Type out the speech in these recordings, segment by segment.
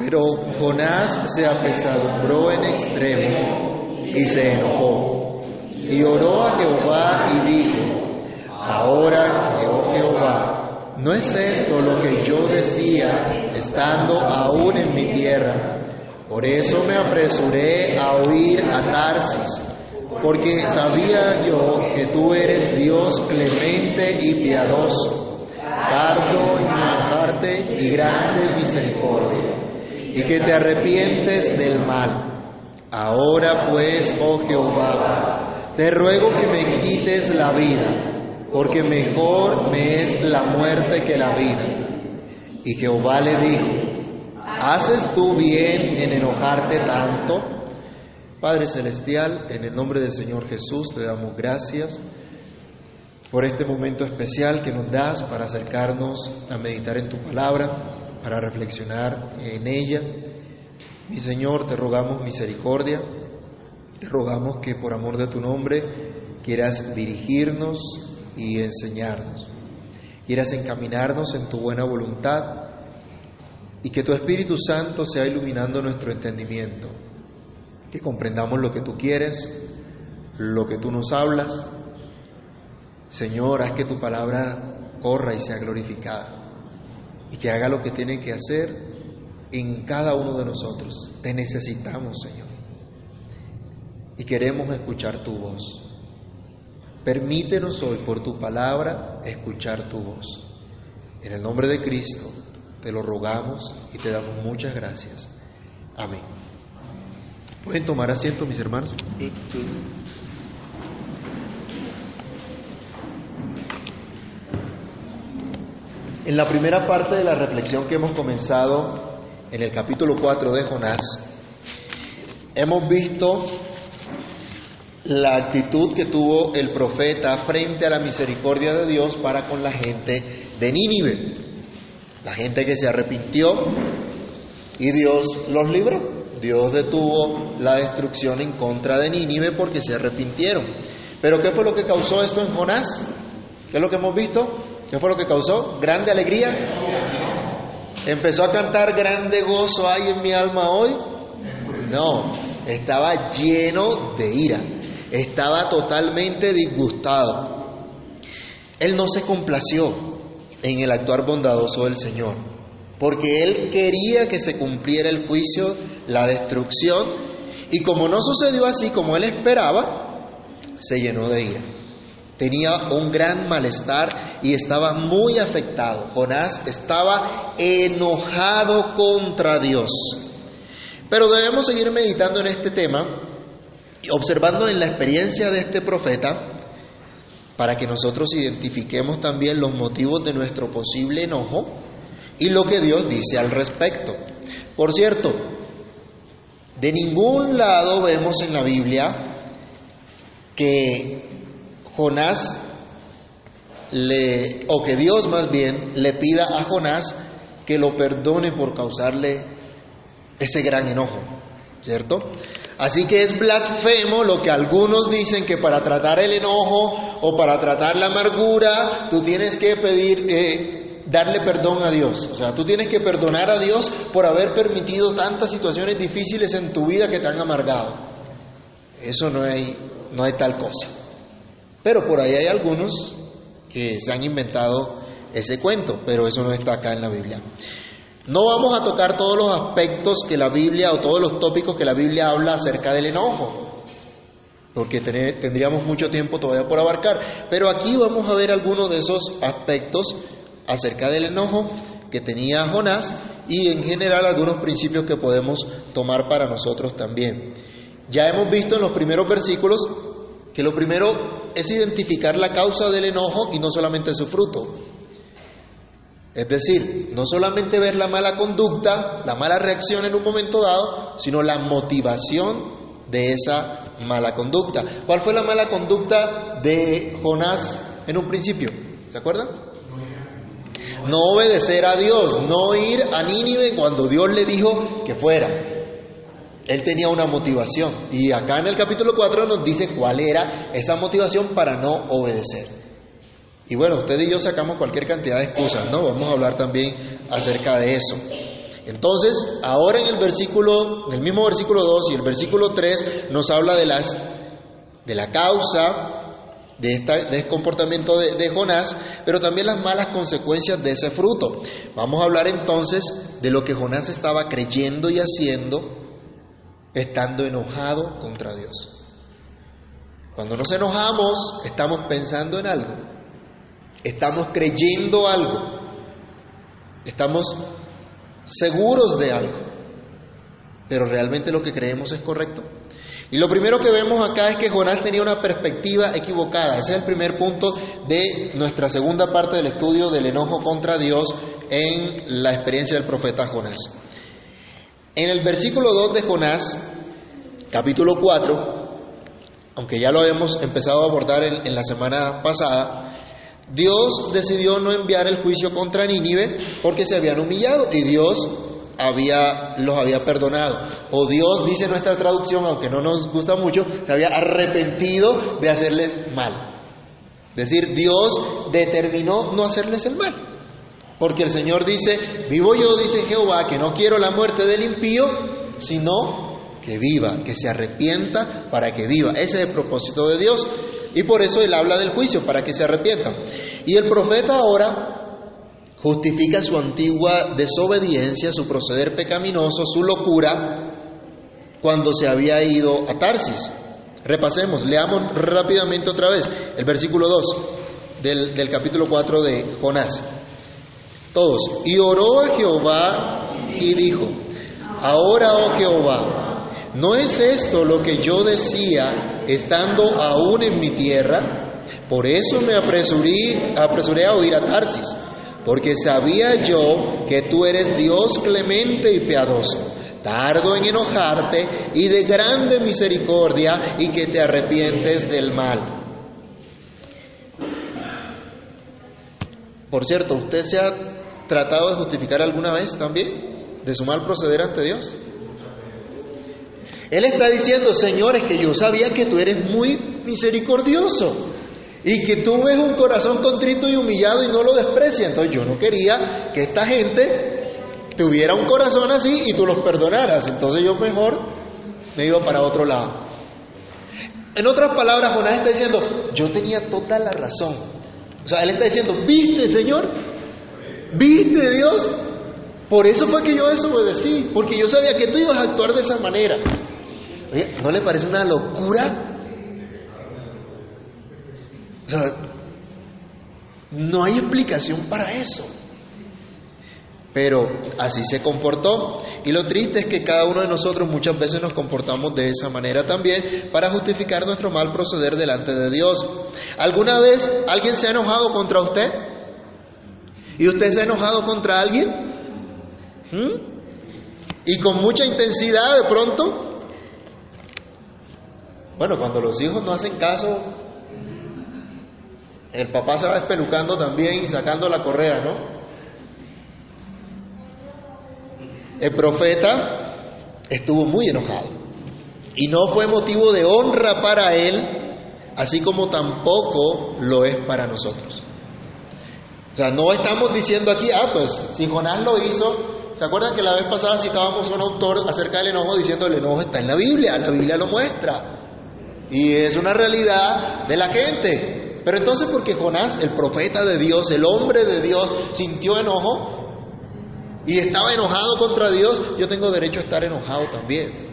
Pero Jonás se apesadumbró en extremo y se enojó. Y oró a Jehová y dijo, ahora, oh Jehová, ¿no es esto lo que yo decía estando aún en mi tierra? Por eso me apresuré a huir a Tarsis, porque sabía yo que tú eres Dios clemente y piadoso, tardo en enojarte y grande misericordia y que te arrepientes del mal. Ahora pues, oh Jehová, te ruego que me quites la vida, porque mejor me es la muerte que la vida. Y Jehová le dijo, ¿haces tú bien en enojarte tanto? Padre Celestial, en el nombre del Señor Jesús te damos gracias por este momento especial que nos das para acercarnos a meditar en tu palabra para reflexionar en ella. Mi Señor, te rogamos misericordia, te rogamos que por amor de tu nombre quieras dirigirnos y enseñarnos, quieras encaminarnos en tu buena voluntad y que tu Espíritu Santo sea iluminando nuestro entendimiento, que comprendamos lo que tú quieres, lo que tú nos hablas. Señor, haz que tu palabra corra y sea glorificada y que haga lo que tiene que hacer en cada uno de nosotros. Te necesitamos, Señor. Y queremos escuchar tu voz. Permítenos hoy, por tu palabra, escuchar tu voz. En el nombre de Cristo te lo rogamos y te damos muchas gracias. Amén. ¿Pueden tomar asiento, mis hermanos? En la primera parte de la reflexión que hemos comenzado en el capítulo 4 de Jonás, hemos visto la actitud que tuvo el profeta frente a la misericordia de Dios para con la gente de Nínive, la gente que se arrepintió y Dios los libró. Dios detuvo la destrucción en contra de Nínive porque se arrepintieron. Pero ¿qué fue lo que causó esto en Jonás? ¿Qué es lo que hemos visto? ¿Qué fue lo que causó? ¿Grande alegría? ¿Empezó a cantar grande gozo hay en mi alma hoy? No, estaba lleno de ira, estaba totalmente disgustado. Él no se complació en el actuar bondadoso del Señor, porque él quería que se cumpliera el juicio, la destrucción, y como no sucedió así como él esperaba, se llenó de ira tenía un gran malestar y estaba muy afectado. Jonás estaba enojado contra Dios. Pero debemos seguir meditando en este tema, observando en la experiencia de este profeta, para que nosotros identifiquemos también los motivos de nuestro posible enojo y lo que Dios dice al respecto. Por cierto, de ningún lado vemos en la Biblia que Jonás le, o que Dios más bien le pida a Jonás que lo perdone por causarle ese gran enojo, ¿cierto? Así que es blasfemo lo que algunos dicen que para tratar el enojo o para tratar la amargura, tú tienes que pedir, eh, darle perdón a Dios. O sea, tú tienes que perdonar a Dios por haber permitido tantas situaciones difíciles en tu vida que te han amargado. Eso no hay, no hay tal cosa. Pero por ahí hay algunos que se han inventado ese cuento, pero eso no está acá en la Biblia. No vamos a tocar todos los aspectos que la Biblia o todos los tópicos que la Biblia habla acerca del enojo, porque tendríamos mucho tiempo todavía por abarcar, pero aquí vamos a ver algunos de esos aspectos acerca del enojo que tenía Jonás y en general algunos principios que podemos tomar para nosotros también. Ya hemos visto en los primeros versículos que lo primero es identificar la causa del enojo y no solamente su fruto. Es decir, no solamente ver la mala conducta, la mala reacción en un momento dado, sino la motivación de esa mala conducta. ¿Cuál fue la mala conducta de Jonás en un principio? ¿Se acuerdan? No obedecer a Dios, no ir a Nínive cuando Dios le dijo que fuera. Él tenía una motivación y acá en el capítulo 4 nos dice cuál era esa motivación para no obedecer. Y bueno, usted y yo sacamos cualquier cantidad de excusas, ¿no? Vamos a hablar también acerca de eso. Entonces, ahora en el versículo, en el mismo versículo 2 y el versículo 3 nos habla de las de la causa de, este comportamiento de, Jonás, pero también las malas consecuencias de ese fruto. Vamos a hablar entonces de lo que Jonás estaba creyendo y haciendo, estando enojado contra Dios. Cuando nos enojamos, estamos pensando en algo, estamos creyendo algo, estamos seguros de algo, pero realmente lo que creemos es correcto. Y lo primero que vemos acá es que Jonás tenía una perspectiva equivocada. Ese es el primer punto de nuestra segunda parte del estudio del enojo contra Dios en la experiencia del profeta Jonás. En el versículo 2 de Jonás, capítulo 4, aunque ya lo habíamos empezado a abordar en, en la semana pasada, Dios decidió no enviar el juicio contra Nínive porque se habían humillado y Dios había, los había perdonado. O Dios, dice nuestra traducción, aunque no nos gusta mucho, se había arrepentido de hacerles mal. Es decir, Dios determinó no hacerles el mal. Porque el Señor dice, vivo yo, dice Jehová, que no quiero la muerte del impío, sino que viva, que se arrepienta para que viva. Ese es el propósito de Dios. Y por eso Él habla del juicio, para que se arrepientan. Y el profeta ahora justifica su antigua desobediencia, su proceder pecaminoso, su locura, cuando se había ido a Tarsis. Repasemos, leamos rápidamente otra vez el versículo 2 del, capítulo 4 de Jonás. Todos. Y oró a Jehová y dijo, ahora, oh Jehová, ¿no es esto lo que yo decía estando aún en mi tierra? Por eso me apresuré, a oír a Tarsis porque sabía yo que tú eres Dios clemente y piadoso, tardo en enojarte y de grande misericordia y que te arrepientes del mal. Por cierto, ¿usted se ha tratado de justificar alguna vez también de su mal proceder ante Dios? Él está diciendo, señores, que yo sabía que tú eres muy misericordioso. Y que tú ves un corazón contrito y humillado y no lo desprecia. Entonces yo no quería que esta gente tuviera un corazón así y tú los perdonaras. Entonces yo mejor me iba para otro lado. En otras palabras, Jonás está diciendo, yo tenía toda la razón. O sea, él está diciendo, viste Señor, viste Dios. Por eso fue que yo desobedecí, porque yo sabía que tú ibas a actuar de esa manera. Oye, ¿no le parece una locura o sea, no hay explicación para eso. Pero así se comportó. Y lo triste es que cada uno de nosotros muchas veces nos comportamos de esa manera también para justificar nuestro mal proceder delante de Dios. ¿Alguna vez alguien se ha enojado contra usted? ¿Y usted se ha enojado contra alguien? ¿Mm? Y con mucha intensidad de pronto. Bueno, cuando los hijos no hacen caso, el papá se va espelucando también y sacando la correa, ¿no? El profeta estuvo muy enojado y no fue motivo de honra para él, así como tampoco lo es para nosotros. O sea, no estamos diciendo aquí, ah, pues si Jonás lo hizo, ¿se acuerdan que la vez pasada citábamos a un autor acerca del enojo diciendo el enojo está en la Biblia, la Biblia lo muestra? Y es una realidad de la gente. Pero entonces porque Jonás, el profeta de Dios, el hombre de Dios, sintió enojo y estaba enojado contra Dios, yo tengo derecho a estar enojado también.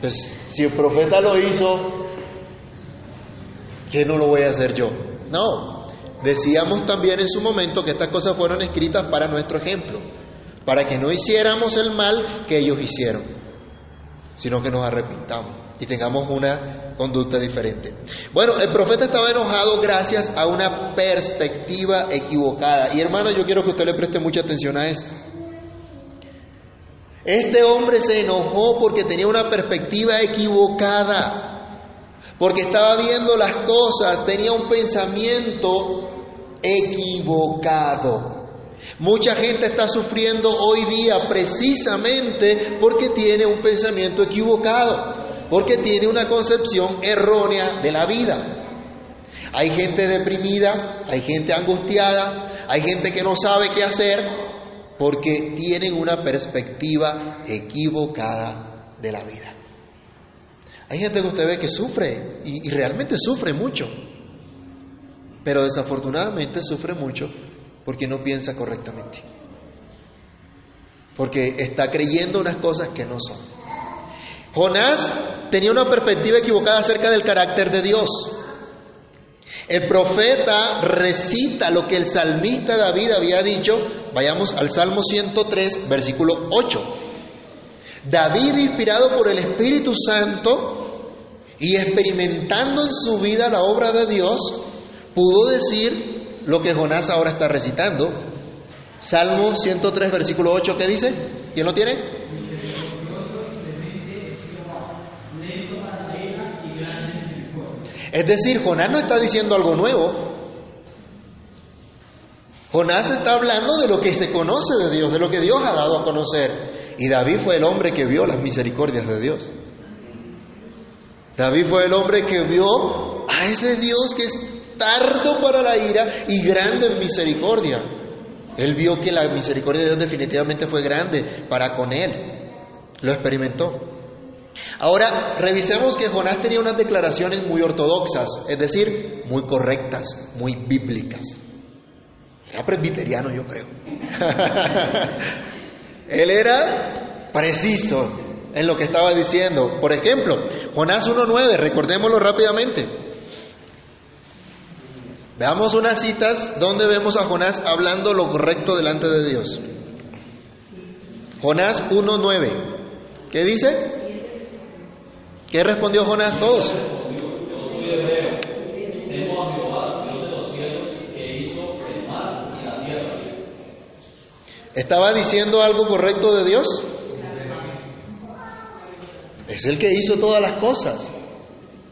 Pues si el profeta lo hizo, ¿qué no lo voy a hacer yo? No, decíamos también en su momento que estas cosas fueron escritas para nuestro ejemplo, para que no hiciéramos el mal que ellos hicieron, sino que nos arrepintamos y tengamos una conducta diferente. Bueno, el profeta estaba enojado gracias a una perspectiva equivocada. Y hermano, yo quiero que usted le preste mucha atención a esto. Este hombre se enojó porque tenía una perspectiva equivocada, porque estaba viendo las cosas, tenía un pensamiento equivocado. Mucha gente está sufriendo hoy día precisamente porque tiene un pensamiento equivocado porque tiene una concepción errónea de la vida. Hay gente deprimida, hay gente angustiada, hay gente que no sabe qué hacer porque tienen una perspectiva equivocada de la vida. Hay gente que usted ve que sufre y, realmente sufre mucho, pero desafortunadamente sufre mucho porque no piensa correctamente, porque está creyendo unas cosas que no son. Jonás tenía una perspectiva equivocada acerca del carácter de Dios. El profeta recita lo que el salmista David había dicho. Vayamos al Salmo 103, versículo 8. David, inspirado por el Espíritu Santo y experimentando en su vida la obra de Dios, pudo decir lo que Jonás ahora está recitando. Salmo 103, versículo 8, ¿qué dice? ¿Quién lo tiene? Es decir, Jonás no está diciendo algo nuevo. Jonás está hablando de lo que se conoce de Dios, de lo que Dios ha dado a conocer. Y David fue el hombre que vio las misericordias de Dios. David fue el hombre que vio a ese Dios que es tardo para la ira y grande en misericordia. Él vio que la misericordia de Dios definitivamente fue grande para con él. Lo experimentó. Ahora, revisemos que Jonás tenía unas declaraciones muy ortodoxas, es decir, muy correctas, muy bíblicas. Era presbiteriano, yo creo. Él era preciso en lo que estaba diciendo. Por ejemplo, Jonás 1.9, recordémoslo rápidamente. Veamos unas citas donde vemos a Jonás hablando lo correcto delante de Dios. Jonás 1.9. ¿Qué dice? ¿Qué respondió Jonás todos? ¿Estaba diciendo algo correcto de Dios? Es el que hizo todas las cosas.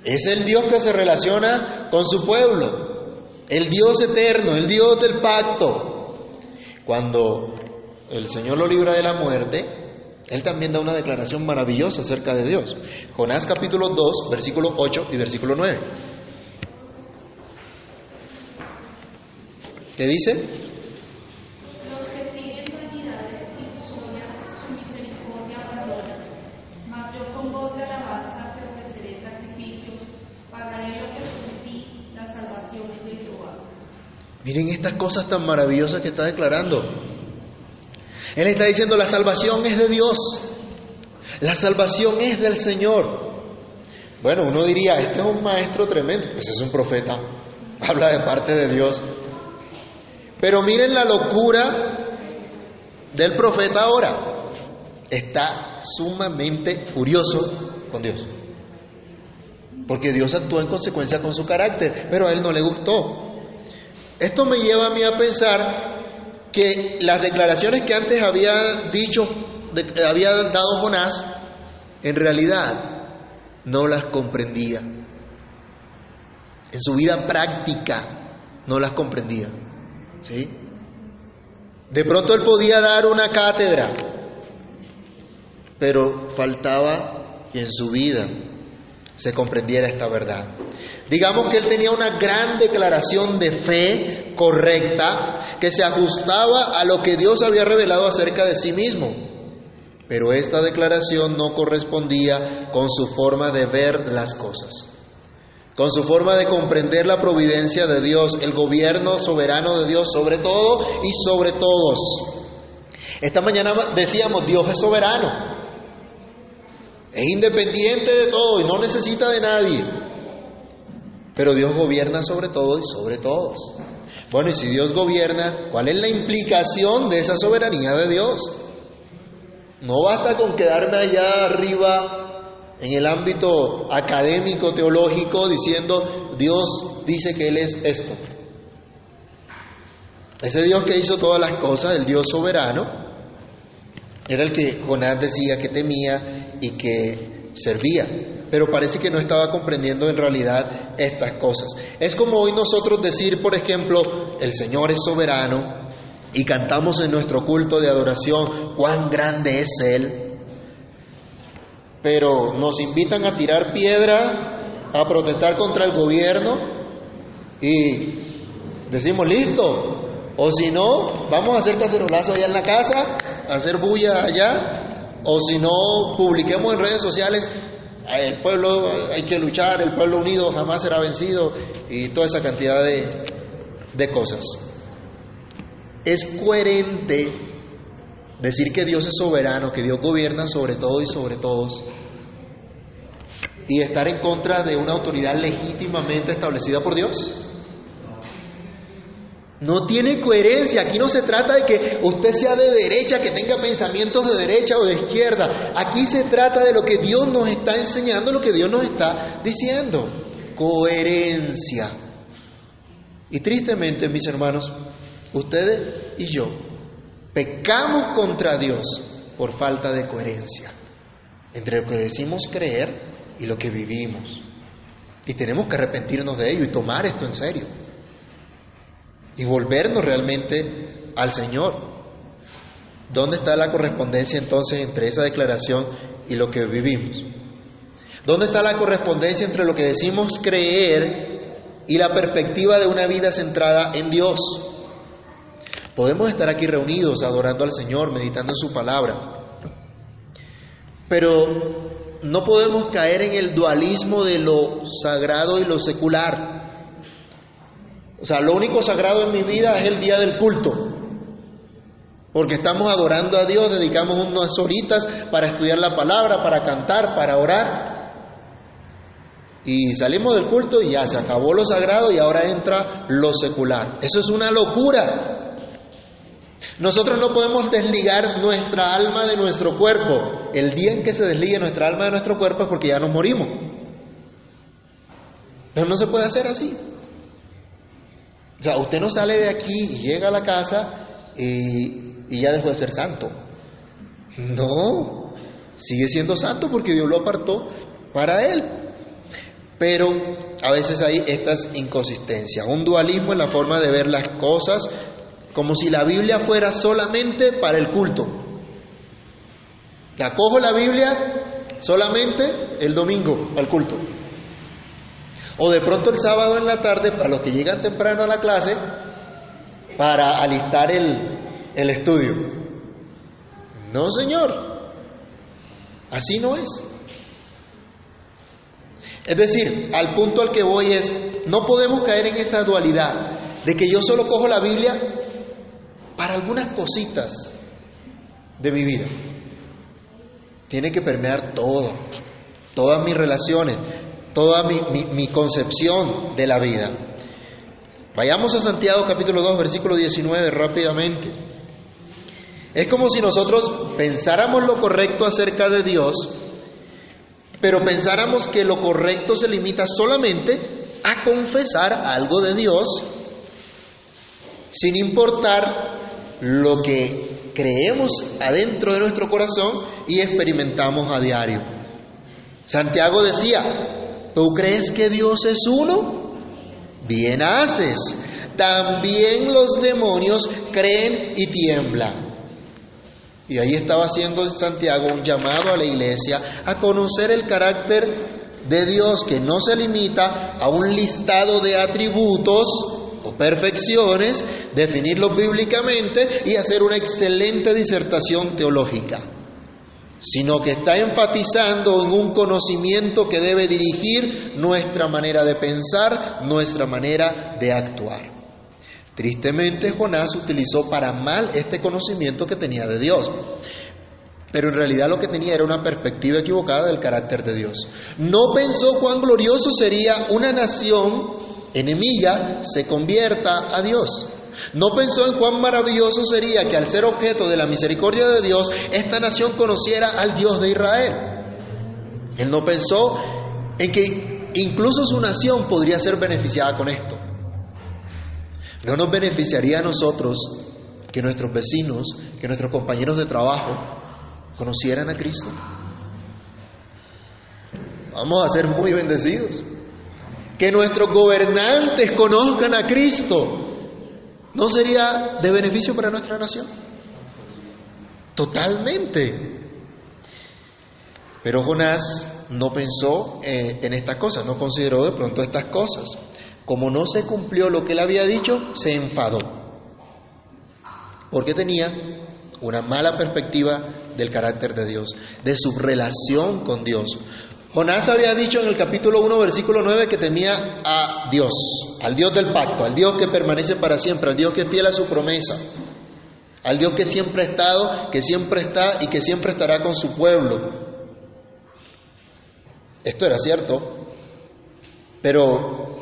Es el Dios que se relaciona con su pueblo. El Dios eterno, el Dios del pacto. Cuando el Señor lo libra de la muerte, él también da una declaración maravillosa acerca de Dios. Jonás capítulo 2, versículo 8 y versículo 9. ¿Qué dice? Los que siguen vanidades y sus obras, su misericordia abandonan. Mas yo con voz de alabanza te ofreceré sacrificios, pagaré lo que prometí, las salvaciones de Jehová. Miren estas cosas tan maravillosas que está declarando. Él está diciendo, la salvación es de Dios, la salvación es del Señor. Bueno, uno diría, este es un maestro tremendo, pues es un profeta, habla de parte de Dios. Pero miren la locura del profeta ahora, está sumamente furioso con Dios. Porque Dios actuó en consecuencia con su carácter, pero a él no le gustó. Esto me lleva a mí a pensar que las declaraciones que antes había dicho, había dado Jonás, en realidad no las comprendía. En su vida práctica no las comprendía. ¿Sí? De pronto él podía dar una cátedra, pero faltaba en su vida se comprendiera esta verdad. Digamos que él tenía una gran declaración de fe correcta que se ajustaba a lo que Dios había revelado acerca de sí mismo. Pero esta declaración no correspondía con su forma de ver las cosas, con su forma de comprender la providencia de Dios, el gobierno soberano de Dios sobre todo y sobre todos. Esta mañana decíamos, Dios es soberano, es independiente de todo y no necesita de nadie. Pero Dios gobierna sobre todo y sobre todos. Bueno, y si Dios gobierna, ¿cuál es la implicación de esa soberanía de Dios? No basta con quedarme allá arriba en el ámbito académico, teológico, diciendo, Dios dice que Él es esto. Ese Dios que hizo todas las cosas, el Dios soberano, era el que Jonás decía que temía y que servía pero parece que no estaba comprendiendo en realidad estas cosas. Es como hoy nosotros decir, por ejemplo, el Señor es soberano y cantamos en nuestro culto de adoración cuán grande es Él, pero nos invitan a tirar piedra, a protestar contra el gobierno y decimos, listo, O si no, vamos a hacer cacerolazo allá en la casa, a hacer bulla allá. O si no, publiquemos en redes sociales, el pueblo hay que luchar, el pueblo unido jamás será vencido y toda esa cantidad de, de cosas. Es coherente decir que Dios es soberano, que Dios gobierna sobre todo y sobre todos, y estar en contra de una autoridad legítimamente establecida por Dios. No tiene coherencia. Aquí no se trata de que usted sea de derecha, que tenga pensamientos de derecha o de izquierda. Aquí se trata de lo que Dios nos está enseñando, lo que Dios nos está diciendo. Coherencia. Y tristemente, mis hermanos, ustedes y yo pecamos contra Dios por falta de coherencia entre lo que decimos creer y lo que vivimos. Y tenemos que arrepentirnos de ello y tomar esto en serio. Y volvernos realmente al Señor. ¿Dónde está la correspondencia entonces entre esa declaración y lo que vivimos? ¿Dónde está la correspondencia entre lo que decimos creer y la perspectiva de una vida centrada en Dios? Podemos estar aquí reunidos adorando al Señor, meditando en su palabra, pero no podemos caer en el dualismo de lo sagrado y lo secular. O sea, lo único sagrado en mi vida es el día del culto. Porque estamos adorando a Dios, dedicamos unas horitas para estudiar la palabra, para cantar, para orar. Y salimos del culto y ya se acabó lo sagrado y ahora entra lo secular. Eso es una locura. Nosotros no podemos desligar nuestra alma de nuestro cuerpo. El día en que se desligue nuestra alma de nuestro cuerpo es porque ya nos morimos. Pero no se puede hacer así. O sea, usted no sale de aquí y llega a la casa y, ya dejó de ser santo. No, sigue siendo santo porque Dios lo apartó para él. Pero a veces hay estas inconsistencias, un dualismo en la forma de ver las cosas, como si la Biblia fuera solamente para el culto. Acojo la Biblia solamente el domingo al culto. O de pronto el sábado en la tarde, para los que llegan temprano a la clase, para alistar el, el estudio. No, Señor. Así no es. Es decir, al punto al que voy es, no podemos caer en esa dualidad de que yo solo cojo la Biblia para algunas cositas de mi vida. Tiene que permear todo, todas mis relaciones, toda mi, concepción de la vida. Vayamos a Santiago capítulo 2, versículo 19 rápidamente. Es como si nosotros pensáramos lo correcto acerca de Dios, pero pensáramos que lo correcto se limita solamente a confesar algo de Dios, sin importar lo que creemos adentro de nuestro corazón y experimentamos a diario. Santiago decía, ¿Tú crees que Dios es uno? Bien haces. También los demonios creen y tiemblan. Y ahí estaba haciendo Santiago un llamado a la iglesia a conocer el carácter de Dios que no se limita a un listado de atributos o perfecciones, definirlos bíblicamente y hacer una excelente disertación teológica sino que está enfatizando en un conocimiento que debe dirigir nuestra manera de pensar, nuestra manera de actuar. Tristemente Jonás utilizó para mal este conocimiento que tenía de Dios, pero en realidad lo que tenía era una perspectiva equivocada del carácter de Dios. No pensó cuán glorioso sería una nación enemiga se convierta a Dios. No pensó en cuán maravilloso sería que al ser objeto de la misericordia de Dios, esta nación conociera al Dios de Israel. Él no pensó en que incluso su nación podría ser beneficiada con esto. ¿No nos beneficiaría a nosotros que nuestros vecinos, que nuestros compañeros de trabajo conocieran a Cristo? Vamos a ser muy bendecidos. Que nuestros gobernantes conozcan a Cristo. ¿No sería de beneficio para nuestra nación? Totalmente. Pero Jonás no pensó eh, en estas cosas, no consideró de pronto estas cosas. Como no se cumplió lo que él había dicho, se enfadó. Porque tenía una mala perspectiva del carácter de Dios, de su relación con Dios. Jonás había dicho en el capítulo 1, versículo 9, que temía a Dios, al Dios del pacto, al Dios que permanece para siempre, al Dios que es fiel a su promesa, al Dios que siempre ha estado, que siempre está y que siempre estará con su pueblo. Esto era cierto, pero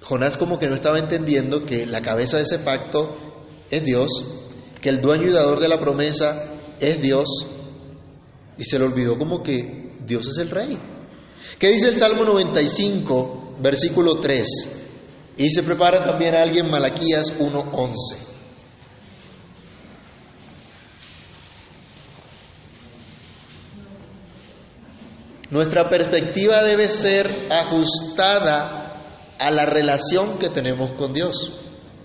Jonás como que no estaba entendiendo que la cabeza de ese pacto es Dios, que el dueño y dador de la promesa es Dios, y se le olvidó como que Dios es el rey. ¿Qué dice el Salmo 95, versículo 3? Y se prepara también alguien Malaquías 1.11. Nuestra perspectiva debe ser ajustada a la relación que tenemos con Dios.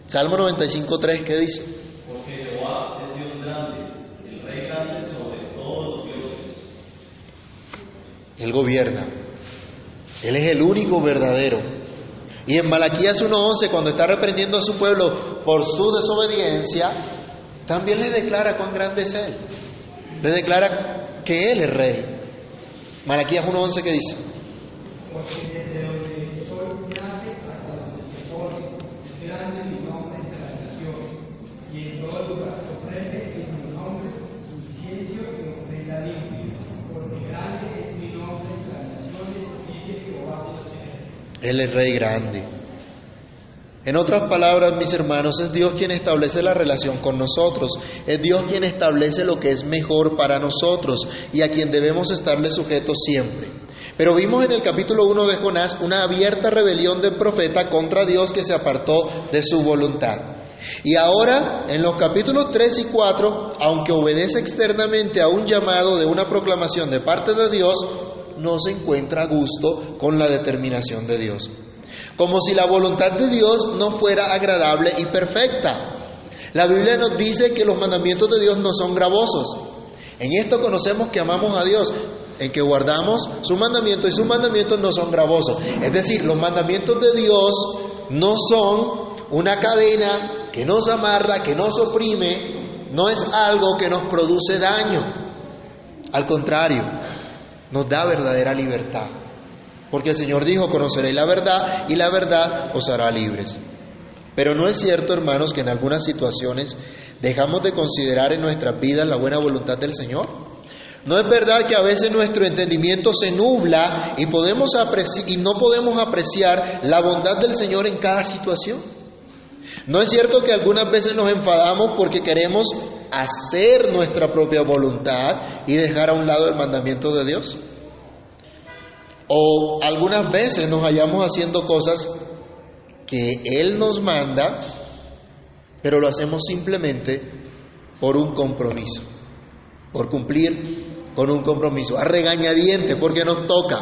Salmo 95.3, ¿qué dice? Porque Jehová es Dios grande, el Rey grande sobre todos los dioses. Él gobierna. Él es el único verdadero. Y en Malaquías 1.11, cuando está reprendiendo a su pueblo por su desobediencia, también le declara cuán grande es Él. Le declara que Él es rey. Malaquías 1.11, ¿qué dice? porque desde donde soy nace hasta donde se pone, es grande mi nombre entre las naciones, y en todo lugar ofrece en mi nombre incienso y ofrenda limpia, porque grande es mi nombre entre las naciones, dice Jehová de los ejércitos. Él es rey grande. En otras palabras, mis hermanos, es Dios quien establece la relación con nosotros. Es Dios quien establece lo que es mejor para nosotros y a quien debemos estarle sujetos siempre. Pero vimos en el capítulo 1 de Jonás una abierta rebelión del profeta contra Dios que se apartó de su voluntad. Y ahora, en los capítulos 3 y 4, aunque obedece externamente a un llamado de una proclamación de parte de Dios, no se encuentra a gusto con la determinación de Dios. Como si la voluntad de Dios no fuera agradable y perfecta. La Biblia nos dice que los mandamientos de Dios no son gravosos. En esto conocemos que amamos a Dios, en que guardamos su mandamiento y sus mandamientos no son gravosos. Es decir, los mandamientos de Dios no son una cadena que nos amarra, que nos oprime, no es algo que nos produce daño. Al contrario, nos da verdadera libertad. Porque el Señor dijo, conoceréis la verdad y la verdad os hará libres. Pero no es cierto, hermanos, que en algunas situaciones dejamos de considerar en nuestras vidas la buena voluntad del Señor. No es verdad que a veces nuestro entendimiento se nubla y, podemos y no podemos apreciar la bondad del Señor en cada situación. No es cierto que algunas veces nos enfadamos porque queremos hacer nuestra propia voluntad y dejar a un lado el mandamiento de Dios. O algunas veces nos hallamos haciendo cosas que Él nos manda, pero lo hacemos simplemente por un compromiso, por cumplir con un compromiso, a regañadiente porque nos toca,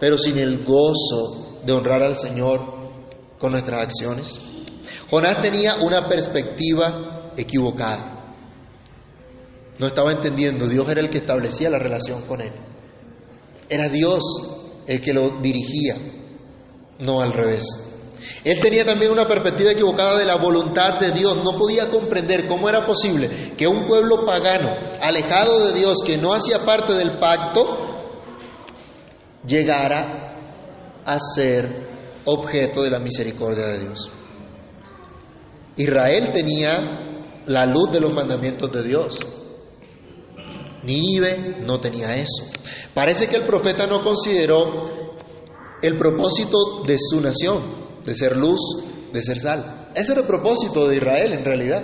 pero sin el gozo de honrar al Señor con nuestras acciones. Jonás tenía una perspectiva equivocada. No estaba entendiendo, Dios era el que establecía la relación con él. Era Dios el que lo dirigía, no al revés. Él tenía también una perspectiva equivocada de la voluntad de Dios. No podía comprender cómo era posible que un pueblo pagano, alejado de Dios, que no hacía parte del pacto, llegara a ser objeto de la misericordia de Dios. Israel tenía la luz de los mandamientos de Dios. Nínive no tenía eso. Parece que el profeta no consideró el propósito de su nación, de ser luz, de ser sal. Ese era el propósito de Israel en realidad.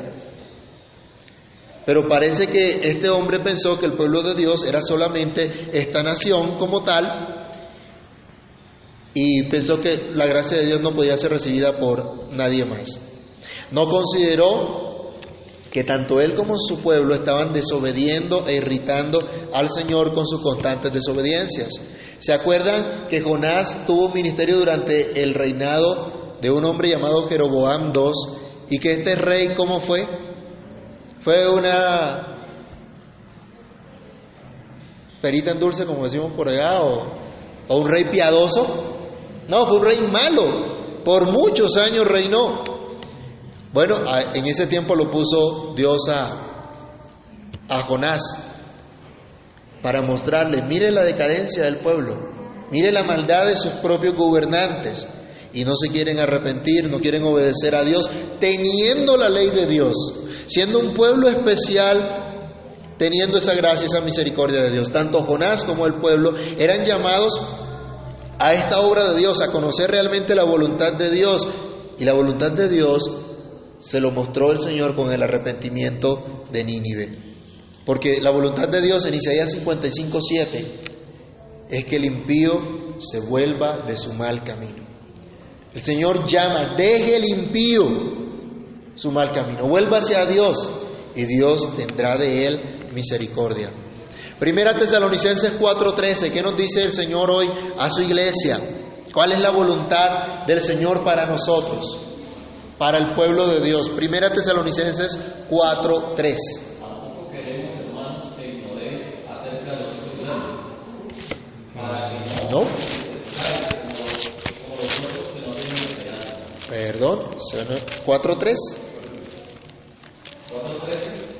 Pero parece que este hombre pensó que el pueblo de Dios era solamente esta nación como tal y pensó que la gracia de Dios no podía ser recibida por nadie más. No consideró que tanto él como su pueblo estaban desobediendo e irritando al Señor con sus constantes desobediencias. ¿Se acuerdan que Jonás tuvo un ministerio durante el reinado de un hombre llamado Jeroboam II y que este rey, ¿cómo fue? Fue una perita en dulce, como decimos por allá, o, o un rey piadoso. No, fue un rey malo. Por muchos años reinó. Bueno, en ese tiempo lo puso Dios a, a Jonás para mostrarle, mire la decadencia del pueblo, mire la maldad de sus propios gobernantes y no se quieren arrepentir, no quieren obedecer a Dios, teniendo la ley de Dios, siendo un pueblo especial, teniendo esa gracia, esa misericordia de Dios. Tanto Jonás como el pueblo eran llamados a esta obra de Dios, a conocer realmente la voluntad de Dios. Y la voluntad de Dios se lo mostró el Señor con el arrepentimiento de Nínive. Porque la voluntad de Dios en Isaías 55:7 es que el impío se vuelva de su mal camino. El Señor llama, deje el impío su mal camino, vuélvase a Dios y Dios tendrá de él misericordia. Primera Tesalonicenses 4:13, ¿qué nos dice el Señor hoy a su iglesia? ¿Cuál es la voluntad del Señor para nosotros, para el pueblo de Dios? Primera Tesalonicenses 4:3. Tampoco queremos, hermanos, que ignoréis acerca de los prudentes, para que no. Perdón, 4:3. 4.13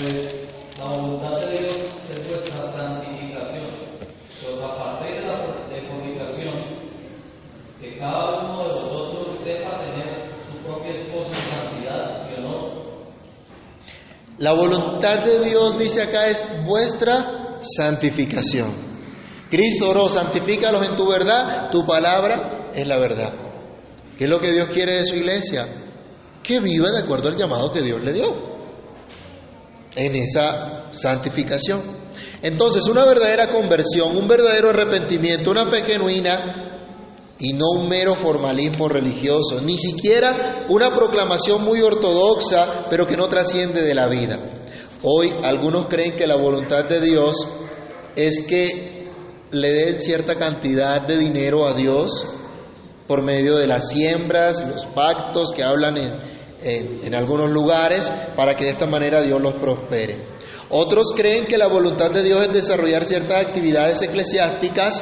Pues la voluntad de Dios es vuestra que os apartéis de la de fornicación, cada uno de vosotros sepa tener su propia esposa en santidad y honor, La voluntad de Dios, dice acá, es vuestra santificación. Cristo oró, santifícalos en tu verdad, tu palabra es la verdad. ¿Qué es lo que Dios quiere de su iglesia? Que viva de acuerdo al llamado que Dios le dio en esa santificación. Entonces, una verdadera conversión, un verdadero arrepentimiento, una fe genuina y no un mero formalismo religioso, ni siquiera una proclamación muy ortodoxa, pero que no trasciende de la vida. Hoy algunos creen que la voluntad de Dios es que le den cierta cantidad de dinero a Dios por medio de las siembras, los pactos que hablan en, en, en algunos lugares, para que de esta manera Dios los prospere. Otros creen que la voluntad de Dios es desarrollar ciertas actividades eclesiásticas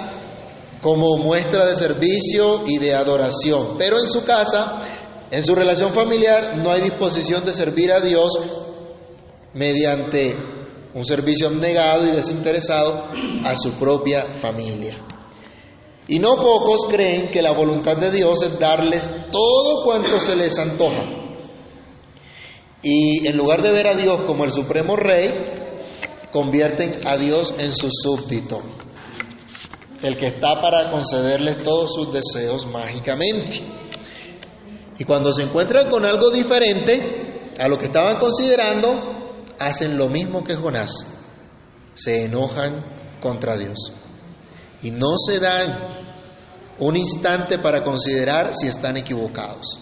como muestra de servicio y de adoración. Pero en su casa, en su relación familiar, no hay disposición de servir a Dios mediante un servicio abnegado y desinteresado a su propia familia. Y no pocos creen que la voluntad de Dios es darles todo cuanto se les antoja. Y en lugar de ver a Dios como el supremo rey, convierten a Dios en su súbdito el que está para concederles todos sus deseos mágicamente. Y cuando se encuentran con algo diferente a lo que estaban considerando, hacen lo mismo que Jonás. Se enojan contra Dios. Y no se dan un instante para considerar si están equivocados.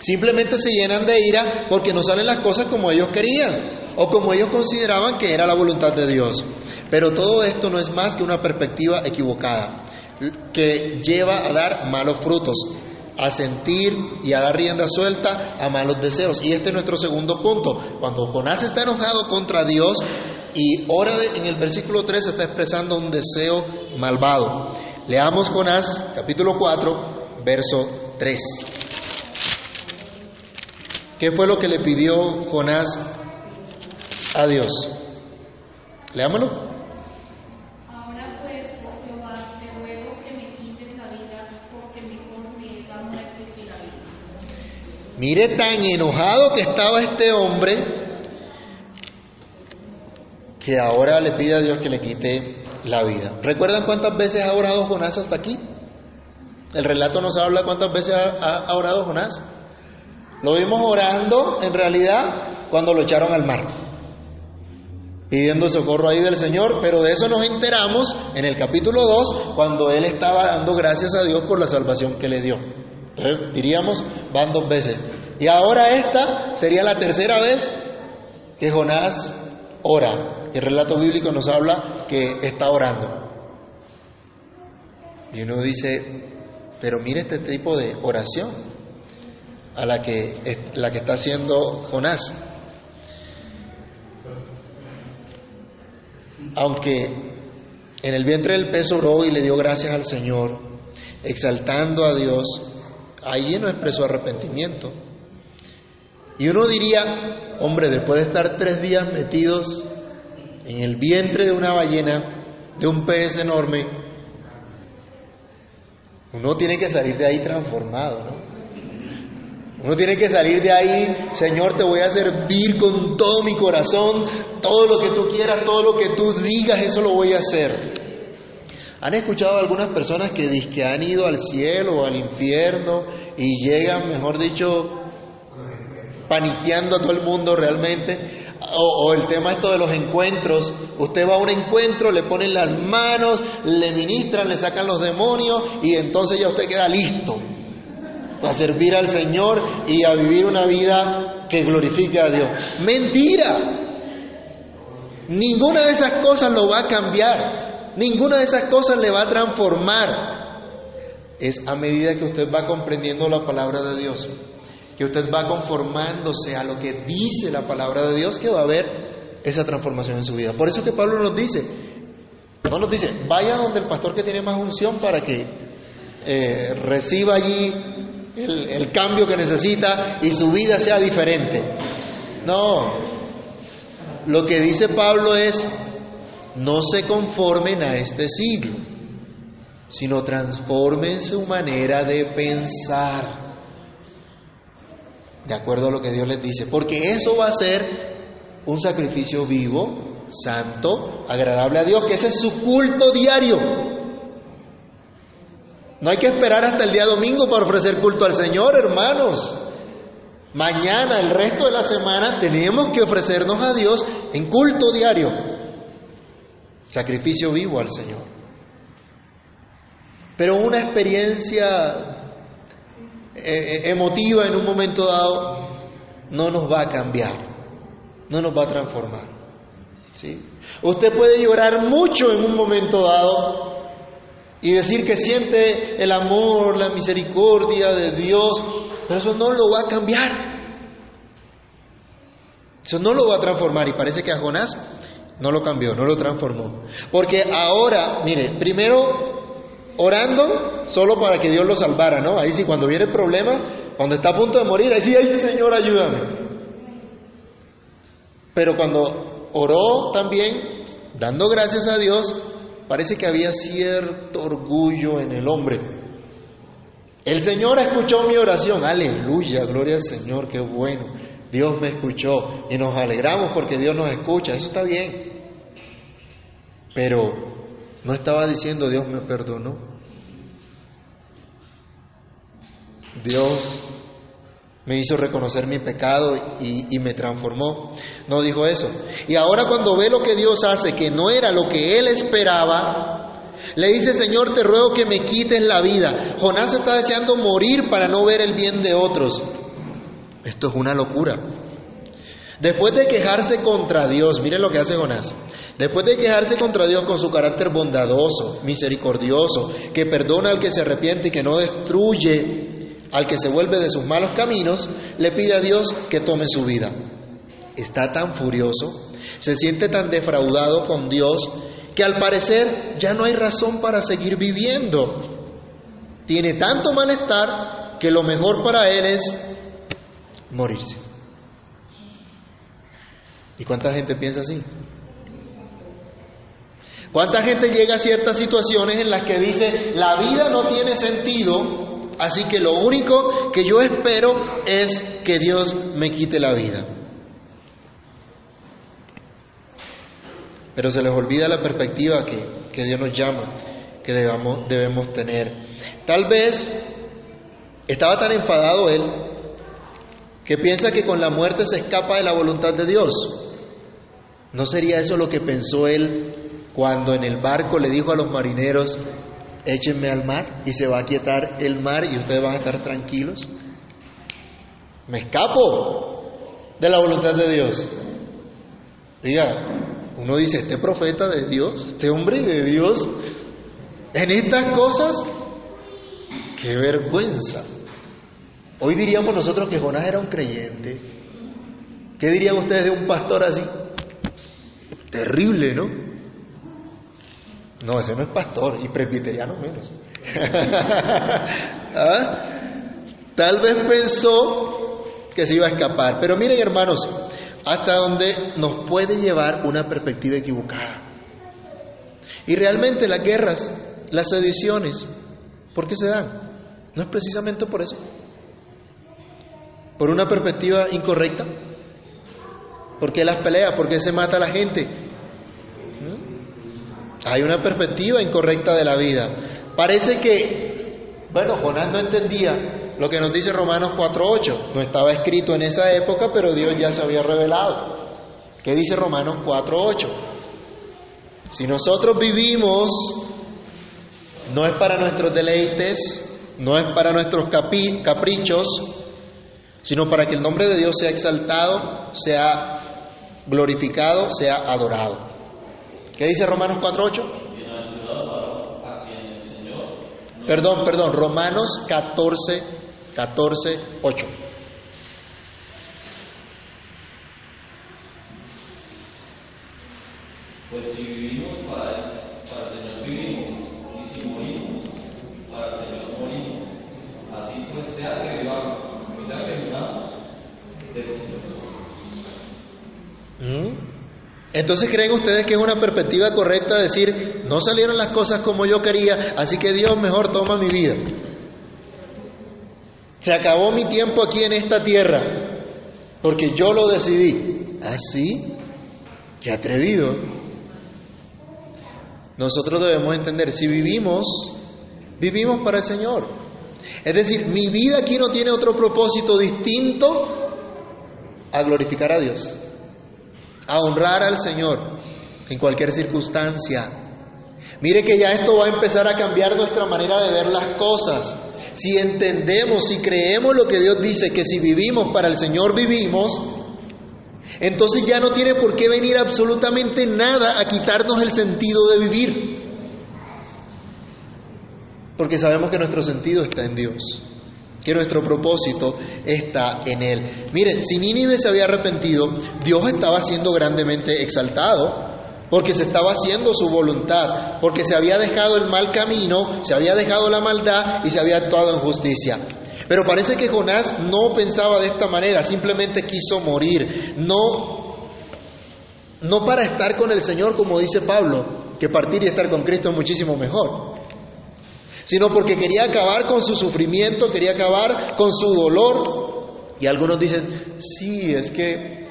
Simplemente se llenan de ira porque no salen las cosas como ellos querían o como ellos consideraban que era la voluntad de Dios. Pero todo esto no es más que una perspectiva equivocada, que lleva a dar malos frutos, a sentir y a dar rienda suelta a malos deseos. Y este es nuestro segundo punto. Cuando Jonás está enojado contra Dios y ora en el versículo 3 está expresando un deseo malvado. Leamos Jonás capítulo 4, verso 3. ¿Qué fue lo que le pidió Jonás a Dios? Leámoslo. Ahora pues, oh Jehová, te ruego que me quites la vida, porque mejor me es la muerte que la vida. Mire tan enojado que estaba este hombre que ahora le pide a Dios que le quite la vida. ¿Recuerdan cuántas veces ha orado Jonás hasta aquí? El relato nos habla cuántas veces ha, orado Jonás. Lo vimos orando en realidad cuando lo echaron al mar, pidiendo socorro ahí del Señor, pero de eso nos enteramos en el capítulo 2 cuando él estaba dando gracias a Dios por la salvación que le dio. Entonces, diríamos, van dos veces. Y ahora esta sería la tercera vez que Jonás ora. El relato bíblico nos habla que está orando. Y uno dice, pero mire este tipo de oración a la que, la que está haciendo Jonás. Aunque en el vientre del pez oró y le dio gracias al Señor, exaltando a Dios, Ahí no expresó arrepentimiento. Y uno diría, hombre, después de estar tres días metidos en el vientre de una ballena, de un pez enorme, uno tiene que salir de ahí transformado, ¿no? Uno tiene que salir de ahí, Señor, te voy a servir con todo mi corazón, todo lo que tú quieras, todo lo que tú digas, eso lo voy a hacer. ¿Han escuchado algunas personas que, que han ido al cielo o al infierno y llegan, mejor dicho, paniqueando a todo el mundo realmente? O, o, el tema esto de los encuentros, usted va a un encuentro, le ponen las manos, le ministran, le sacan los demonios y entonces ya usted queda listo a servir al Señor y a vivir una vida que glorifique a Dios. Mentira. Ninguna de esas cosas lo va a cambiar. Ninguna de esas cosas le va a transformar. Es a medida que usted va comprendiendo la palabra de Dios, que usted va conformándose a lo que dice la palabra de Dios, que va a haber esa transformación en su vida. Por eso que Pablo nos dice, no nos dice, vaya donde el pastor que tiene más unción para que eh, reciba allí el cambio que necesita y su vida sea diferente. No, lo que dice Pablo es, no se conformen a este siglo, sino transformen su manera de pensar, de acuerdo a lo que Dios les dice, porque eso va a ser un sacrificio vivo, santo, agradable a Dios, que ese es su culto diario. No hay que esperar hasta el día domingo para ofrecer culto al Señor, hermanos. Mañana, el resto de la semana, tenemos que ofrecernos a Dios en culto diario. Sacrificio vivo al Señor. Pero una experiencia emotiva en un momento dado no nos va a cambiar, no nos va a transformar. ¿sí? Usted puede llorar mucho en un momento dado y decir que siente el amor, la misericordia de Dios, pero eso no lo va a cambiar. Eso no lo va a transformar y parece que a Jonás no lo cambió, no lo transformó. Porque ahora, mire, primero orando solo para que Dios lo salvara, ¿no? Ahí sí, cuando viene el problema, cuando está a punto de morir, ahí sí, ay Señor, ayúdame. Pero cuando oró también, dando gracias a Dios, parece que había cierto orgullo en el hombre. El Señor escuchó mi oración, aleluya, gloria al Señor, qué bueno. Dios me escuchó y nos alegramos porque Dios nos escucha, eso está bien. Pero no estaba diciendo Dios me perdonó. Dios me hizo reconocer mi pecado y, me transformó. No dijo eso. Y ahora cuando ve lo que Dios hace, que no era lo que él esperaba, le dice, Señor, te ruego que me quites la vida. Jonás está deseando morir para no ver el bien de otros. Esto es una locura. Después de quejarse contra Dios, miren lo que hace Jonás. Después de quejarse contra Dios con su carácter bondadoso, misericordioso, que perdona al que se arrepiente y que no destruye al que se vuelve de sus malos caminos, le pide a Dios que tome su vida. Está tan furioso, se siente tan defraudado con Dios, que al parecer ya no hay razón para seguir viviendo. Tiene tanto malestar que lo mejor para él es morirse. ¿Y cuánta gente piensa así? ¿Cuánta gente llega a ciertas situaciones en las que dice, la vida no tiene sentido, así que lo único que yo espero es que Dios me quite la vida? Pero se les olvida la perspectiva que, que Dios nos llama, que debemos tener. Tal vez estaba tan enfadado él que piensa que con la muerte se escapa de la voluntad de Dios. ¿No sería eso lo que pensó él cuando en el barco le dijo a los marineros, échenme al mar y se va a quietar el mar y ustedes van a estar tranquilos? Me escapo de la voluntad de Dios. Diga, uno dice, este profeta de Dios, este hombre de Dios, en estas cosas, qué vergüenza. Hoy diríamos nosotros que Jonás era un creyente. ¿Qué dirían ustedes de un pastor así? Terrible, ¿no? No, ese no es pastor y presbiteriano menos. ¿Ah? Tal vez pensó que se iba a escapar. Pero miren hermanos, hasta donde nos puede llevar una perspectiva equivocada. Y realmente las guerras, las sediciones, ¿por qué se dan? No es precisamente por eso. Por una perspectiva incorrecta. ¿Por qué las peleas? ¿Por qué se mata a la gente? ¿Mm? Hay una perspectiva incorrecta de la vida. Parece que, bueno, Jonás no entendía lo que nos dice Romanos 4.8. No estaba escrito en esa época, pero Dios ya se había revelado. ¿Qué dice Romanos 4.8? Si nosotros vivimos, no es para nuestros deleites, no es para nuestros caprichos, sino para que el nombre de Dios sea exaltado, sea glorificado, sea adorado. ¿Qué dice Romanos 4.8? Perdón, perdón, Romanos 14, 14, 8. Pues si vivimos para, para el Señor vivimos, y si morimos, para el Señor morimos. Así pues sea que vivamos, o sea que vivamos, del Señor ¿Mm? Entonces, ¿creen ustedes que es una perspectiva correcta decir, no salieron las cosas como yo quería, así que Dios mejor toma mi vida? Se acabó mi tiempo aquí en esta tierra, porque yo lo decidí. ¿Así? Qué atrevido. Nosotros debemos entender, si vivimos, vivimos para el Señor. Es decir, mi vida aquí no tiene otro propósito distinto a glorificar a Dios a honrar al Señor en cualquier circunstancia. Mire que ya esto va a empezar a cambiar nuestra manera de ver las cosas. Si entendemos, si creemos lo que Dios dice, que si vivimos para el Señor vivimos, entonces ya no tiene por qué venir absolutamente nada a quitarnos el sentido de vivir. Porque sabemos que nuestro sentido está en Dios que nuestro propósito está en Él. Miren, si Nínive se había arrepentido, Dios estaba siendo grandemente exaltado, porque se estaba haciendo su voluntad, porque se había dejado el mal camino, se había dejado la maldad y se había actuado en justicia. Pero parece que Jonás no pensaba de esta manera, simplemente quiso morir, no, no para estar con el Señor, como dice Pablo, que partir y estar con Cristo es muchísimo mejor sino porque quería acabar con su sufrimiento, quería acabar con su dolor. Y algunos dicen, sí, es que,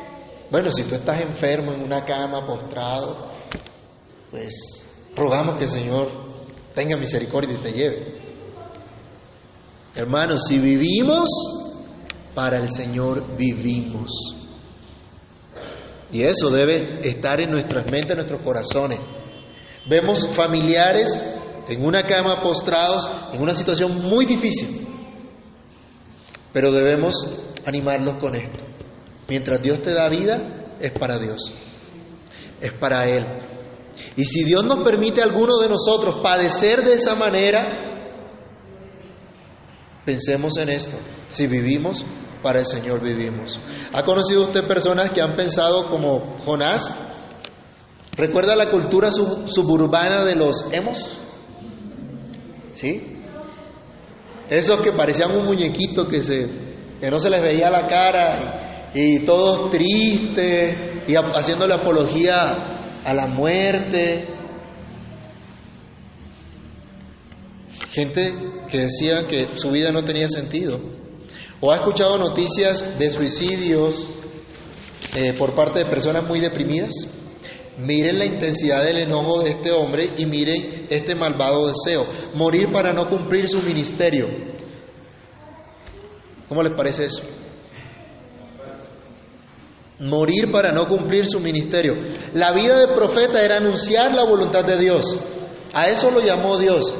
bueno, si tú estás enfermo en una cama, postrado, pues rogamos que el Señor tenga misericordia y te lleve. Hermanos, si vivimos, para el Señor vivimos. Y eso debe estar en nuestras mentes, en nuestros corazones. Vemos familiares en una cama postrados, en una situación muy difícil. Pero debemos animarlos con esto. Mientras Dios te da vida, es para Dios, es para Él. Y si Dios nos permite a alguno de nosotros padecer de esa manera, pensemos en esto. Si vivimos, para el Señor vivimos. ¿Ha conocido usted personas que han pensado como Jonás? ¿Recuerda la cultura suburbana de los hemos? ¿Sí? Esos que parecían un muñequito que, se, que no se les veía la cara y, todos tristes y haciéndole apología a la muerte. Gente que decía que su vida no tenía sentido. O ha escuchado noticias de suicidios eh, por parte de personas muy deprimidas. Miren la intensidad del enojo de este hombre y miren este malvado deseo. Morir para no cumplir su ministerio. ¿Cómo les parece eso? Morir para no cumplir su ministerio. La vida del profeta era anunciar la voluntad de Dios. A eso lo llamó Dios.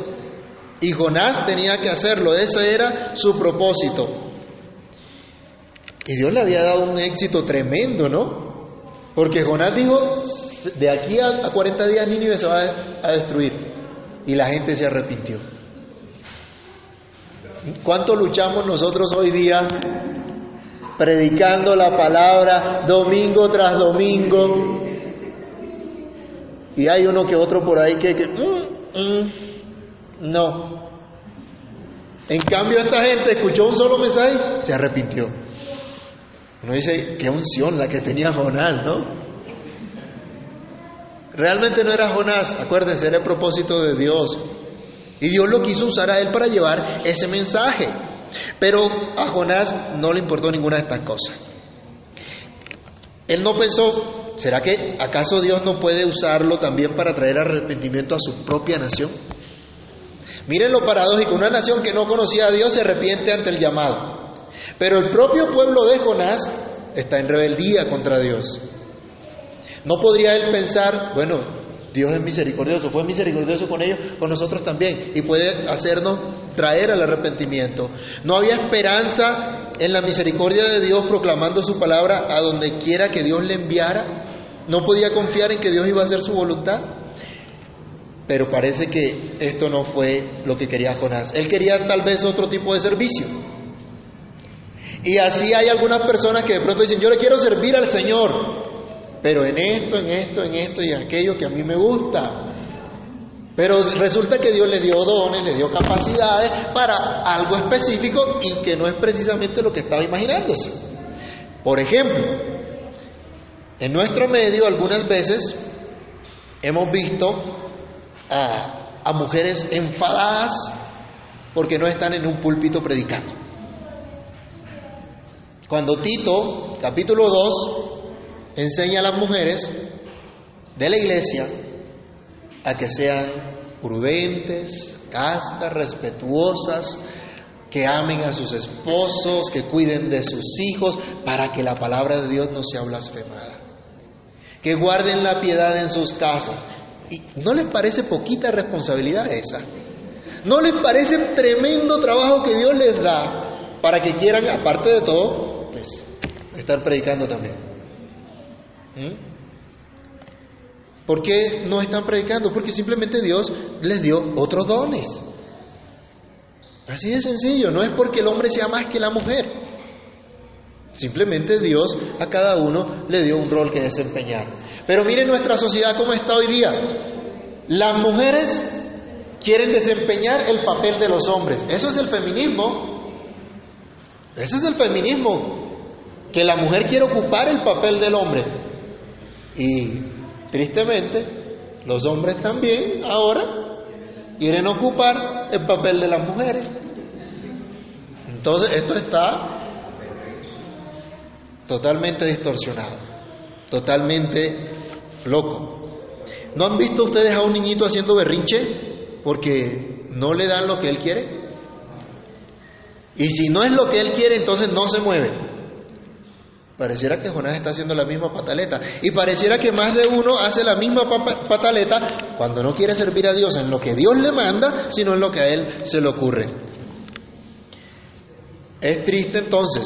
Y Jonás tenía que hacerlo. Ese era su propósito. Y Dios le había dado un éxito tremendo, ¿no? Porque Jonás dijo, de aquí a, 40 días Nínive se va a, destruir. Y la gente se arrepintió. ¿Cuánto luchamos nosotros hoy día predicando la palabra domingo tras domingo? Y hay uno que otro por ahí que, mm, mm, no. En cambio, esta gente escuchó un solo mensaje, se arrepintió. Uno dice, qué unción la que tenía Jonás, ¿no? Realmente no era Jonás, acuérdense, era el propósito de Dios. Y Dios lo quiso usar a él para llevar ese mensaje. Pero a Jonás no le importó ninguna de estas cosas. Él no pensó, ¿será que acaso Dios no puede usarlo también para traer arrepentimiento a su propia nación? Miren lo paradójico, una nación que no conocía a Dios se arrepiente ante el llamado. Pero el propio pueblo de Jonás está en rebeldía contra Dios. No podría él pensar, bueno, Dios es misericordioso, fue misericordioso con ellos, con nosotros también, y puede hacernos traer al arrepentimiento. No había esperanza en la misericordia de Dios proclamando su palabra a donde quiera que Dios le enviara. No podía confiar en que Dios iba a hacer su voluntad. Pero parece que esto no fue lo que quería Jonás. Él quería tal vez otro tipo de servicio. Y así hay algunas personas que de pronto dicen, yo le quiero servir al Señor, pero en esto, en esto, en esto y en aquello que a mí me gusta. Pero resulta que Dios le dio dones, le dio capacidades para algo específico y que no es precisamente lo que estaba imaginándose. Por ejemplo, en nuestro medio algunas veces hemos visto a, a mujeres enfadadas porque no están en un púlpito predicando. Cuando Tito, capítulo 2, enseña a las mujeres de la iglesia a que sean prudentes, castas, respetuosas, que amen a sus esposos, que cuiden de sus hijos, para que la palabra de Dios no sea blasfemada. Que guarden la piedad en sus casas. ¿Y no les parece poquita responsabilidad esa? ¿No les parece tremendo trabajo que Dios les da para que quieran, aparte de todo, estar predicando también? ¿Mm? ¿Por qué no están predicando? Porque simplemente Dios les dio otros dones. Así de sencillo, no es porque el hombre sea más que la mujer. Simplemente Dios a cada uno le dio un rol que desempeñar. Pero miren nuestra sociedad cómo está hoy día. Las mujeres quieren desempeñar el papel de los hombres. Eso es el feminismo. Ese es el feminismo. Que la mujer quiere ocupar el papel del hombre. Y tristemente, los hombres también ahora quieren ocupar el papel de las mujeres. Entonces, esto está totalmente distorsionado, totalmente loco. ¿No han visto ustedes a un niñito haciendo berrinche porque no le dan lo que él quiere? Y si no es lo que él quiere, entonces no se mueve. Pareciera que Jonás está haciendo la misma pataleta. Y pareciera que más de uno hace la misma pataleta cuando no quiere servir a Dios en lo que Dios le manda, sino en lo que a él se le ocurre. Es triste entonces,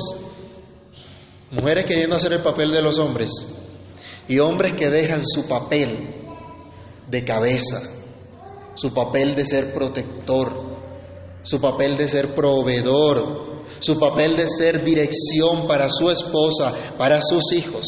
mujeres queriendo hacer el papel de los hombres y hombres que dejan su papel de cabeza, su papel de ser protector, su papel de ser proveedor, su papel de ser dirección para su esposa, para sus hijos,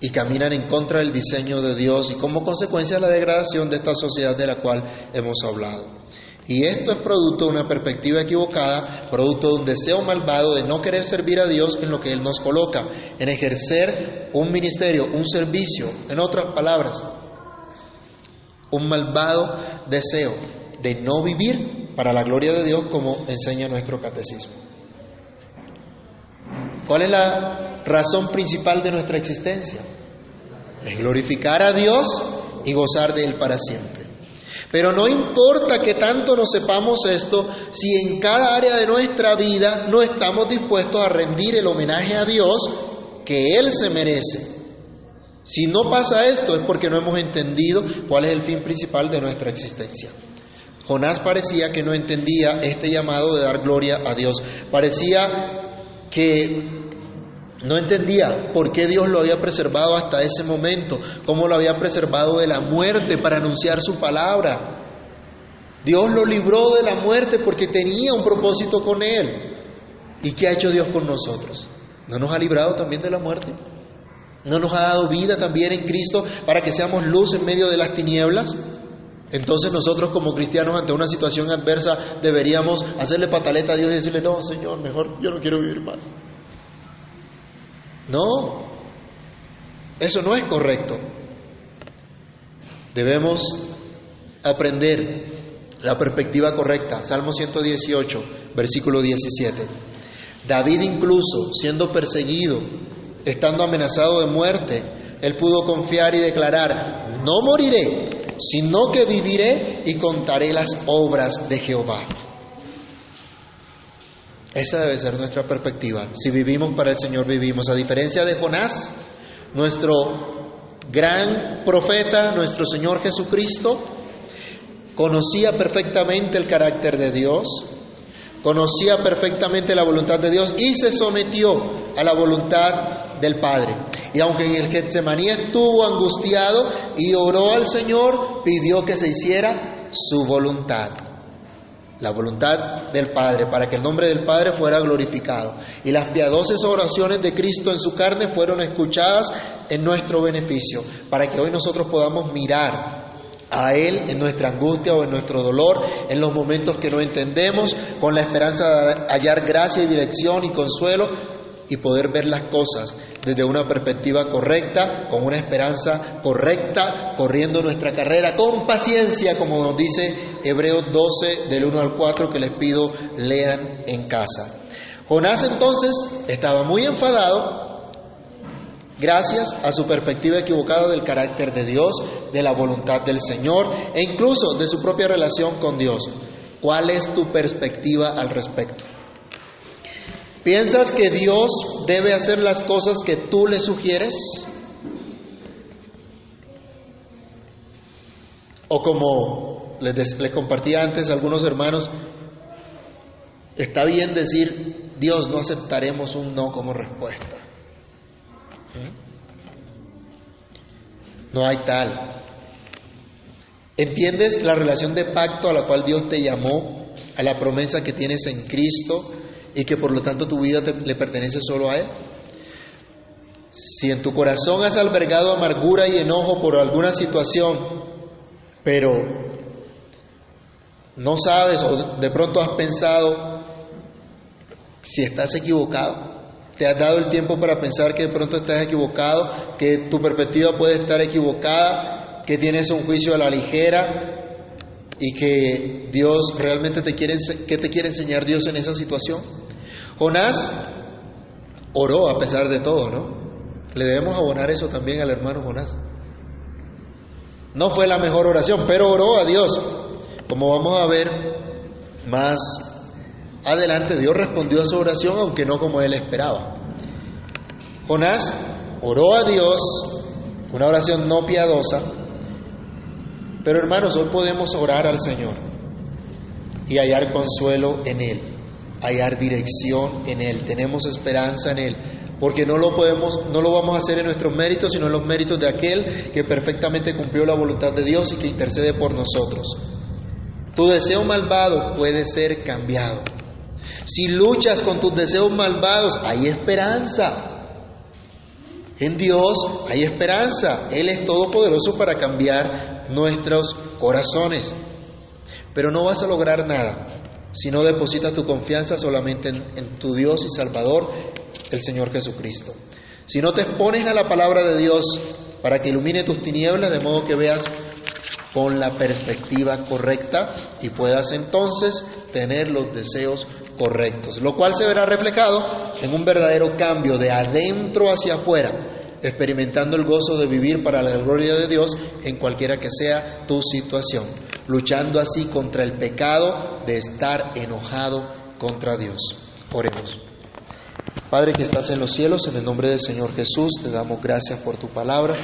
y caminan en contra del diseño de Dios y como consecuencia la degradación de esta sociedad de la cual hemos hablado. Y esto es producto de una perspectiva equivocada, producto de un deseo malvado de no querer servir a Dios en lo que Él nos coloca, en ejercer un ministerio, un servicio, en otras palabras, un malvado deseo de no vivir para la gloria de Dios como enseña nuestro catecismo. ¿Cuál es la razón principal de nuestra existencia? Es glorificar a Dios y gozar de Él para siempre. Pero no importa que tanto nos sepamos esto, si en cada área de nuestra vida no estamos dispuestos a rendir el homenaje a Dios que Él se merece. Si no pasa esto es porque no hemos entendido cuál es el fin principal de nuestra existencia. Jonás parecía que no entendía este llamado de dar gloria a Dios. Parecía que no entendía por qué Dios lo había preservado hasta ese momento, cómo lo había preservado de la muerte para anunciar su palabra. Dios lo libró de la muerte porque tenía un propósito con él. ¿Y qué ha hecho Dios con nosotros? ¿No nos ha librado también de la muerte? ¿No nos ha dado vida también en Cristo para que seamos luz en medio de las tinieblas? Entonces nosotros como cristianos ante una situación adversa deberíamos hacerle pataleta a Dios y decirle, no, Señor, mejor yo no quiero vivir más. No, eso no es correcto. Debemos aprender la perspectiva correcta. Salmo 118, versículo 17. David incluso, siendo perseguido, estando amenazado de muerte, él pudo confiar y declarar, no moriré, sino que viviré y contaré las obras de Jehová. Esa debe ser nuestra perspectiva. Si vivimos para el Señor, vivimos. A diferencia de Jonás, nuestro gran profeta, nuestro Señor Jesucristo, conocía perfectamente el carácter de Dios, conocía perfectamente la voluntad de Dios y se sometió a la voluntad del Padre. Y aunque en el Getsemaní estuvo angustiado y oró al Señor, pidió que se hiciera su voluntad. La voluntad del Padre, para que el nombre del Padre fuera glorificado. Y las piadosas oraciones de Cristo en su carne fueron escuchadas en nuestro beneficio, para que hoy nosotros podamos mirar a Él en nuestra angustia o en nuestro dolor, en los momentos que no entendemos, con la esperanza de hallar gracia y dirección y consuelo y poder ver las cosas desde una perspectiva correcta, con una esperanza correcta, corriendo nuestra carrera con paciencia, como nos dice Hebreos 12 del 1 al 4 que les pido lean en casa. Jonás entonces estaba muy enfadado gracias a su perspectiva equivocada del carácter de Dios, de la voluntad del Señor e incluso de su propia relación con Dios. ¿Cuál es tu perspectiva al respecto? ¿Piensas que Dios debe hacer las cosas que tú le sugieres? O como les, les compartí antes a algunos hermanos, está bien decir, Dios, no aceptaremos un no como respuesta. No hay tal. ¿Entiendes la relación de pacto a la cual Dios te llamó, a la promesa que tienes en Cristo y que por lo tanto tu vida le pertenece solo a Él? Si en tu corazón has albergado amargura y enojo por alguna situación, pero no sabes o de pronto has pensado si estás equivocado, te has dado el tiempo para pensar que de pronto estás equivocado, que tu perspectiva puede estar equivocada, que tienes un juicio a la ligera y que Dios realmente te quiere, ¿qué te quiere enseñar Dios en esa situación? Jonás oró a pesar de todo, ¿no? Le debemos abonar eso también al hermano Jonás. No fue la mejor oración, pero oró a Dios. Como vamos a ver más adelante, Dios respondió a su oración, aunque no como él esperaba. Jonás oró a Dios, una oración no piadosa, pero hermanos, hoy podemos orar al Señor y hallar consuelo en Él, hallar dirección en Él, tenemos esperanza en Él, porque no lo podemos, no lo vamos a hacer en nuestros méritos, sino en los méritos de aquel que perfectamente cumplió la voluntad de Dios y que intercede por nosotros. Tu deseo malvado puede ser cambiado. Si luchas con tus deseos malvados, hay esperanza. En Dios hay esperanza. Él es todopoderoso para cambiar nuestros corazones. Pero no vas a lograr nada si no depositas tu confianza solamente en, en, tu Dios y Salvador, el Señor Jesucristo. Si no te expones a la palabra de Dios para que ilumine tus tinieblas, de modo que veas con la perspectiva correcta y puedas entonces tener los deseos correctos, lo cual se verá reflejado en un verdadero cambio de adentro hacia afuera, experimentando el gozo de vivir para la gloria de Dios en cualquiera que sea tu situación, luchando así contra el pecado de estar enojado contra Dios. Oremos. Padre que estás en los cielos, en el nombre del Señor Jesús, te damos gracias por tu palabra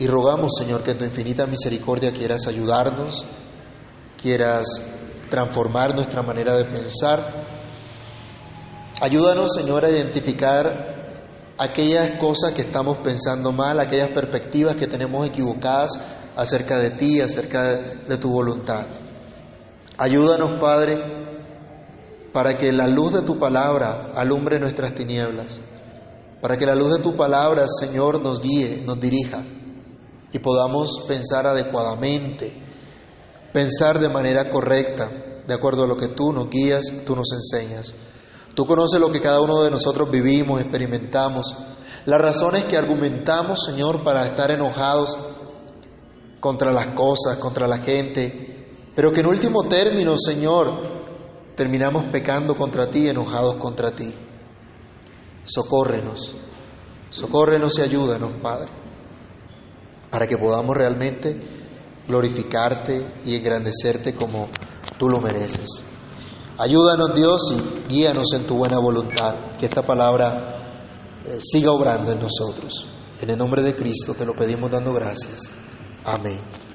y rogamos, Señor, que en tu infinita misericordia quieras ayudarnos, quieras transformar nuestra manera de pensar. Ayúdanos, Señor, a identificar aquellas cosas que estamos pensando mal, aquellas perspectivas que tenemos equivocadas acerca de ti, acerca de, tu voluntad. Ayúdanos, Padre, para que la luz de tu palabra alumbre nuestras tinieblas, para que la luz de tu palabra, Señor, nos guíe, nos dirija y podamos pensar adecuadamente pensar de manera correcta, de acuerdo a lo que tú nos guías, tú nos enseñas. Tú conoces lo que cada uno de nosotros vivimos, experimentamos, las razones que argumentamos, Señor, para estar enojados contra las cosas, contra la gente, pero que en último término, Señor, terminamos pecando contra ti, enojados contra ti. Socórrenos, socórrenos y ayúdanos, Padre, para que podamos realmente glorificarte y engrandecerte como tú lo mereces. Ayúdanos Dios y guíanos en tu buena voluntad, que esta palabra eh, siga obrando en nosotros. En el nombre de Cristo te lo pedimos dando gracias. Amén.